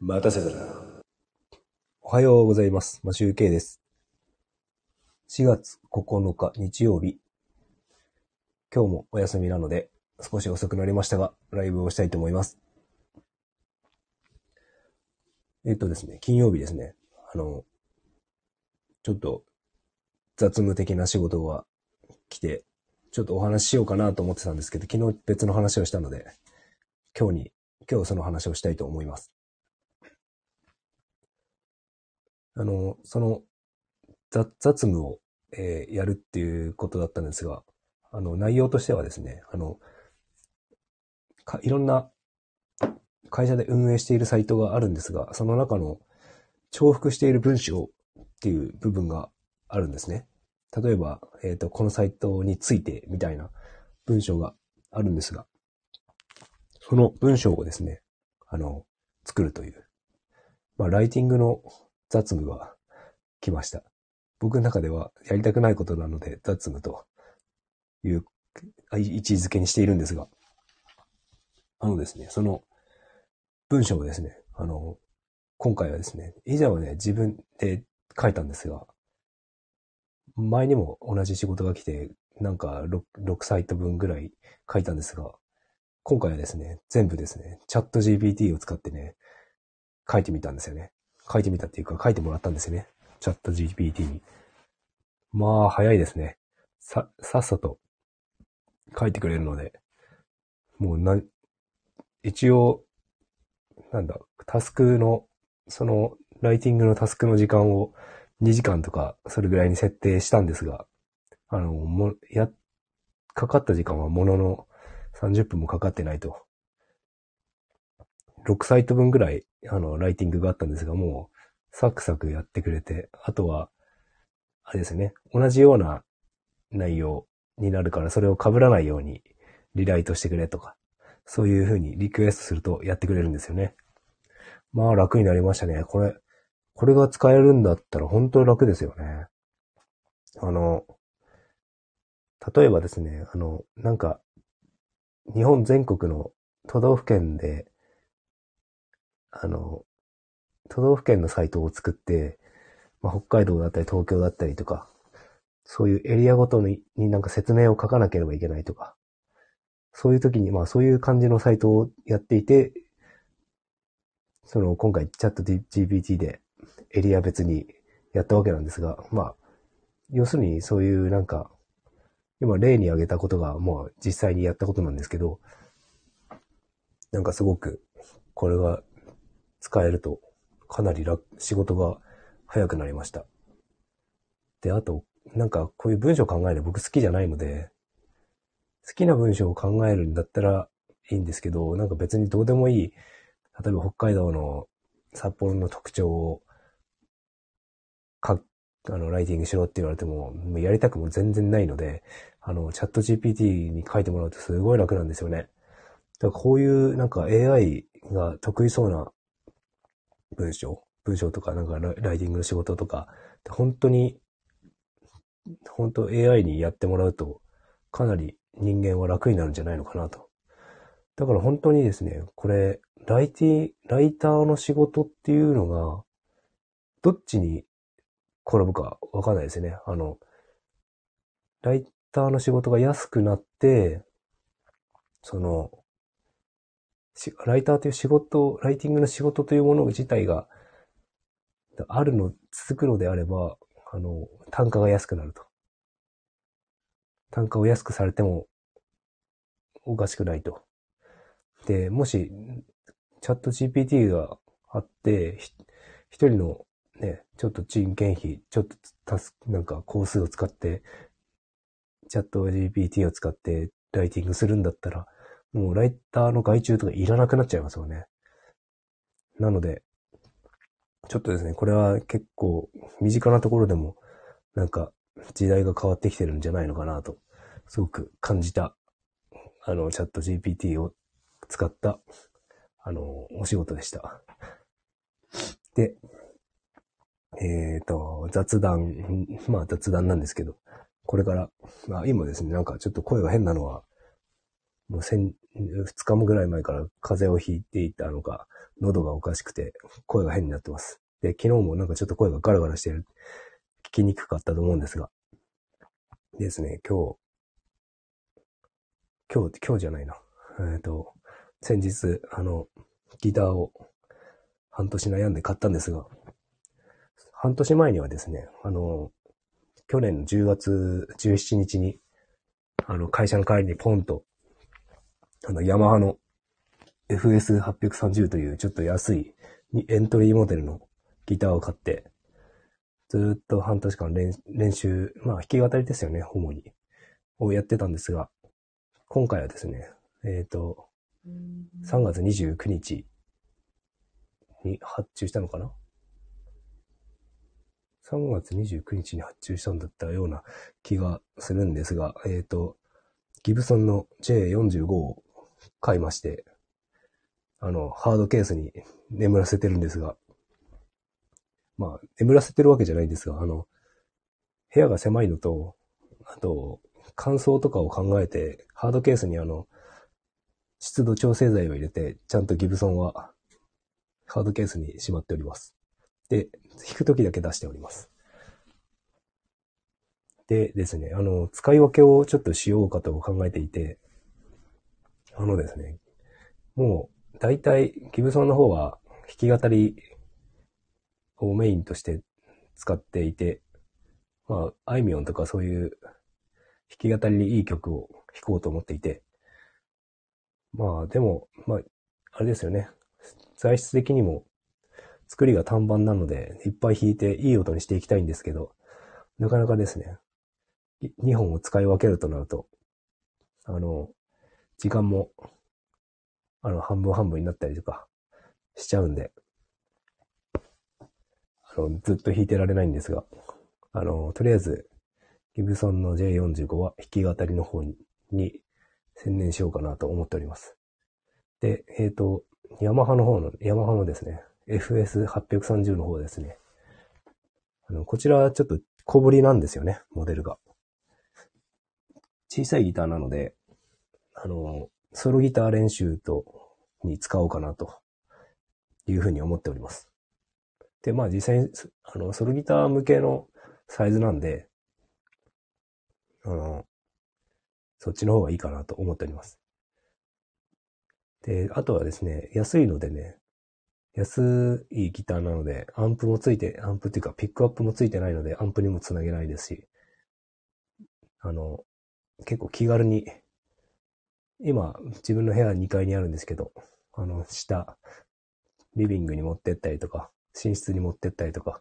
待たせたな。おはようございます。マシュウケイです。4月9日日曜日。今日もお休みなので、少し遅くなりましたが、ライブをしたいと思います。えっとですね、金曜日ですね。あの、ちょっと雑務的な仕事が来て、ちょっとお話ししようかなと思ってたんですけど、昨日別の話をしたので、今日に、今日その話をしたいと思います。あの、その雑雑務を、えーやるっていうことだったんですが、あの、内容としてはですね、あの、かいろんな会社で運営しているサイトがあるんですが、その中の重複している文章っていう部分があるんですね。例えば、えっ、と、このサイトについてみたいな文章があるんですが、その文章をですね、あの、作るという、まあ、ライティングの雑務が来ました。僕の中ではやりたくないことなので雑務という位置づけにしているんですが、あのですね、その文章をですね、あの、今回はですね、以前はね、自分で書いたんですが、前にも同じ仕事が来て、なんか 6, 6サイト分ぐらい書いたんですが、今回はですね、全部ですね、チャット GPT を使ってね、書いてみたんですよね。書いてみたっていうか、書いてもらったんですよね。チャット GPT に。まあ、早いですね。さ、さっさと書いてくれるので、もうな、一応、なんだ、タスクの、その、ライティングのタスクの時間を2時間とか、それぐらいに設定したんですが、あの、も、や、かかった時間はものの30分もかかってないと。6サイト分ぐらい、あの、ライティングがあったんですが、もう、サクサクやってくれて、あとは、あれですね、同じような内容になるから、それを被らないようにリライトしてくれとか、そういう風にリクエストするとやってくれるんですよね。まあ楽になりましたね。これ、これが使えるんだったら本当楽ですよね。あの、例えばですね、あの、なんか、日本全国の都道府県で、あの、都道府県のサイトを作って、まあ、北海道だったり東京だったりとか、そういうエリアごとにになんか説明を書かなければいけないとか、そういう時に、まあそういう感じのサイトをやっていて、その今回チャット GPT でエリア別にやったわけなんですが、まあ、要するにそういうなんか、今例に挙げたことがもう実際にやったことなんですけど、なんかすごくこれが使えるとかなり楽、仕事が早くなりました。で、あと、なんかこういう文章を考えるの僕好きじゃないので、好きな文章を考えるんだったらいいんですけど、なんか別にどうでもいい、例えば北海道の札幌の特徴をか、あの、ライティングしろって言われても、もうやりたくも全然ないので、あの、チャット GPT に書いてもらうとすごい楽なんですよね。だからこういうなんか AI が得意そうな文章、文章とかなんかライティングの仕事とか、本当に、本当 AI にやってもらうと、かなり人間は楽になるんじゃないのかなと。だから本当にですね、これ、ライティ、ライターの仕事っていうのが、どっちに転ぶかわかんないですね。あの、ライターの仕事が安くなって、その、ライターという仕事、ライティングの仕事というもの自体が、あるの、続くのであれば、あの、単価が安くなると。単価を安くされても、おかしくないと。で、もし、チャット GPT があって、一人のね、ちょっと人件費、ちょっとタスなんか工数を使って、チャット GPT を使ってライティングするんだったら、もうライターの外注とかいらなくなっちゃいますよね。なので、ちょっとですね、これは結構身近なところでも、なんか時代が変わってきてるんじゃないのかなと、すごく感じた、あの、チャット GPT を使った、あの、お仕事でした。で、えっ、と、雑談、まあ雑談なんですけど、これから、まあ今ですね、なんかちょっと声が変なのは、もう先、2日もぐらい前から風邪をひいていたのか、喉がおかしくて、声が変になってます。で、昨日もなんかちょっと声がガラガラしてる、聞きにくかったと思うんですが。ですね、今日、今日、今日じゃないな。えっ、と、先日、あの、ギターを半年悩んで買ったんですが、半年前にはですね、あの、去年の10月17日に、あの、会社の帰りにポンと、あの、ヤマハの FS830 というちょっと安いエントリーモデルのギターを買って、ずっと半年間練練習、まあ弾き語りですよね、主に。をやってたんですが、今回はですね、えっ、ー、と、3月29日に発注したのかな ?3 月29日に発注したんだったような気がするんですが、えっ、ー、と、ギブソンの J45 を買いまして、あの、ハードケースに眠らせてるんですが、まあ、眠らせてるわけじゃないんですが、あの、部屋が狭いのと、あと、乾燥とかを考えて、ハードケースにあの、湿度調整剤を入れて、ちゃんとギブソンは、ハードケースにしまっております。で、弾くときだけ出しております。でですね、あの、使い分けをちょっとしようかと考えていて、あのですね、もう、大体、ギブソンの方は弾き語りをメインとして使っていて、まあ、あいみょんとかそういう弾き語りにいい曲を弾こうと思っていて、まあ、でも、まあ、あれですよね。材質的にも作りが単板なので、いっぱい弾いていい音にしていきたいんですけど、なかなかですね、2本を使い分けるとなると、あの、時間も、あの、半分半分になったりとかしちゃうんで、あの、ずっと弾いてられないんですが、あの、とりあえず、ギブソンの J45 は弾き語りの方にに専念しようかなと思っております。で、えっ、ー、と、ヤマハの方の、ヤマハのですね、FS830 の方ですね。あの、こちらはちょっと小ぶりなんですよね、モデルが。小さいギターなので、あの、ソロギター練習と、に使おうかなというふうに思っております。で、まあ実際に、あの、ソロギター向けのサイズなんで、あの、そっちの方がいいかなと思っております。で、あとはですね、安いのでね、安いギターなので、アンプもついて、アンプっていうかピックアップもついてないので、アンプにもつなげないですし、あの、結構気軽に、今、自分の部屋2階にあるんですけど、あの、下、リビングに持ってったりとか、寝室に持ってったりとか、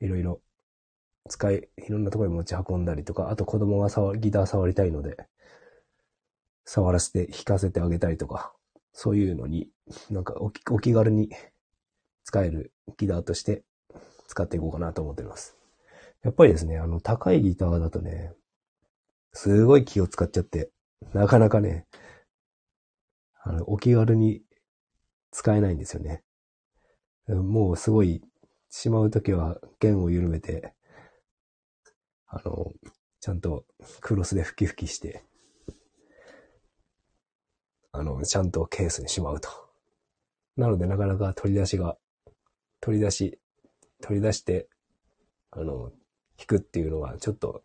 いろいろ使い、いろんなところに持ち運んだりとか、あと子供が触ギター触りたいので、触らせて弾かせてあげたりとか、そういうのに、なんかお気軽に使えるギターとして使っていこうかなと思っています。やっぱりですね、あの、高いギターだとね、すごい気を使っちゃって、なかなかね、あの、お気軽に使えないんですよね。もうすごい、しまうときは弦を緩めて、あの、ちゃんとクロスで吹き吹きして、あの、ちゃんとケースにしまうと。なので、なかなか取り出しが、取り出し、取り出して、あの、弾くっていうのは、ちょっと、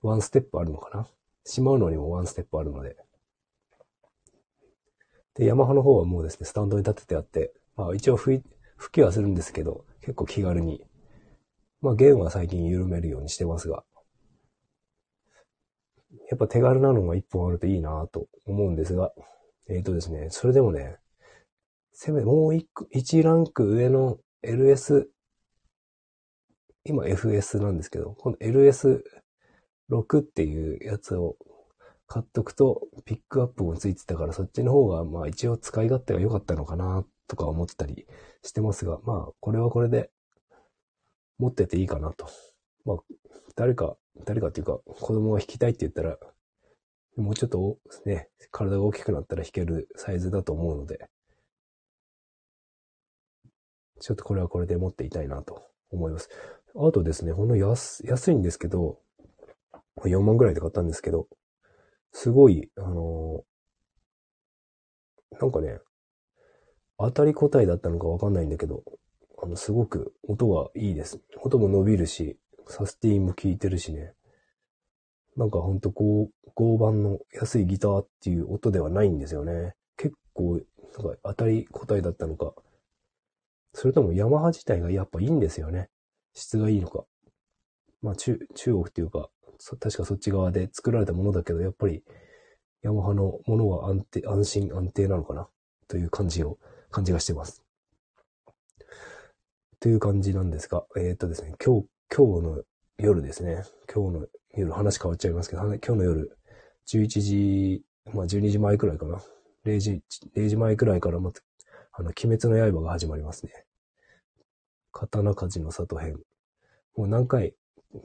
ワンステップあるのかな？しまうのにもワンステップあるので。で、ヤマハの方はもうですね、スタンドに立ててあって、まあ一応吹吹きはするんですけど、結構気軽に。まあ、弦は最近緩めるようにしてますが、やっぱ手軽なのが一本あるといいなと思うんですが、えっ、ー、とですね、それでもね、せめてもう一一ランク上の LS、今 FS なんですけど、この LS 6っていうやつを買っとくと、ピックアップもついてたから、そっちの方が、まあ一応使い勝手が良かったのかな、とか思ってたりしてますが、まあ、これはこれで持ってていいかなと。まあ、誰か、誰かっていうか、子供が弾きたいって言ったら、もうちょっとね、体が大きくなったら弾けるサイズだと思うので、ちょっとこれはこれで持っていたいなと思います。あとですね、ほんの安、安いんですけど、4万ぐらいで買ったんですけど、すごい、あのなんかね、当たり答えだったのかわかんないんだけど、あの、すごく音がいいです。音も伸びるし、サスティンも効いてるしね。なんかほんとこう、合板の安いギターっていう音ではないんですよね。結構、なんか当たり答えだったのか。それともヤマハ自体がやっぱいいんですよね。質がいいのか。まあ中、中国っていうか、確かそっち側で作られたものだけど、やっぱりヤマハのものは安定、安心安定なのかな？という感じを、感じがしてます。という感じなんですが、えー、っとですね、今日、今日の夜ですね、今日の夜話変わっちゃいますけど、今日の夜、11時、まあ12時前くらいかな。0時、0時前くらいからまた、あの、鬼滅の刃が始まりますね。刀鍛冶の里編。もう何回、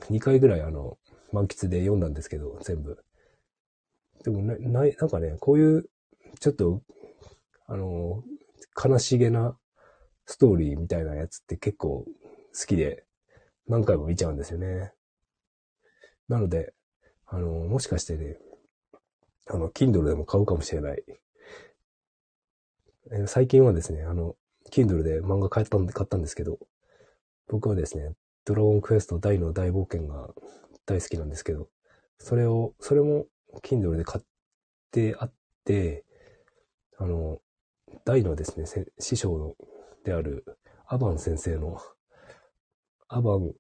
2回ぐらいあの、満喫で読んだんですけど、全部。でもな、ない、なんかね、こういう、ちょっと、あの、悲しげなストーリーみたいなやつって結構好きで、何回も見ちゃうんですよね。なので、あの、もしかしてね、あの、Kindle でも買うかもしれない。え最近はですね、あの、Kindle で漫画買ったんで、買ったんですけど、僕はですね、ドラゴンクエスト大の大冒険が大好きなんですけど、それを、それも Kindle で買ってあって、あの、大のですね、師匠であるアバン先生のアバン、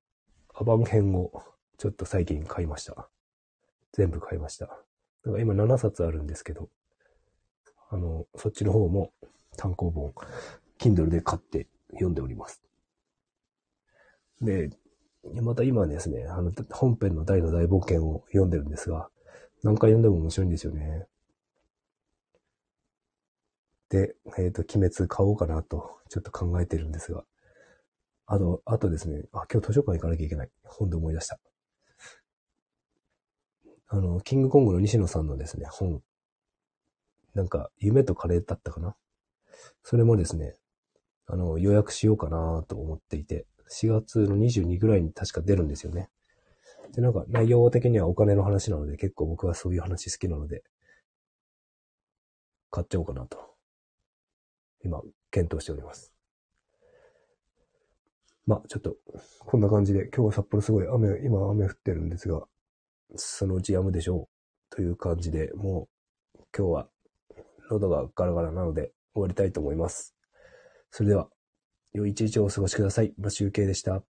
アバン編をちょっと最近買いました。全部買いました。だから今7冊あるんですけど、あの、そっちの方も単行本、Kindle で買って読んでおります。で、また今ですね、あの、本編の大の大冒険を読んでるんですが、何回読んでも面白いんですよね。で、えっ、ー、と、鬼滅買おうかなと、ちょっと考えてるんですが。あと、あとですね、あ、今日図書館行かなきゃいけない。本で思い出した。あの、キングコングの西野さんのですね、本。なんか、夢とカレーだったかな。それもですね、あの、予約しようかなと思っていて、4月の22ぐらいに確か出るんですよね。で、なんか内容的にはお金の話なので、結構僕はそういう話好きなので、買っちゃおうかなと。今、検討しております。まあ、ちょっと、こんな感じで、今日は札幌すごい雨、今雨降ってるんですが、そのうち止むでしょう。という感じで、もう、今日は、喉がガラガラなので終わりたいと思います。それでは、良い一日をお過ごしください。マシュウケイでした。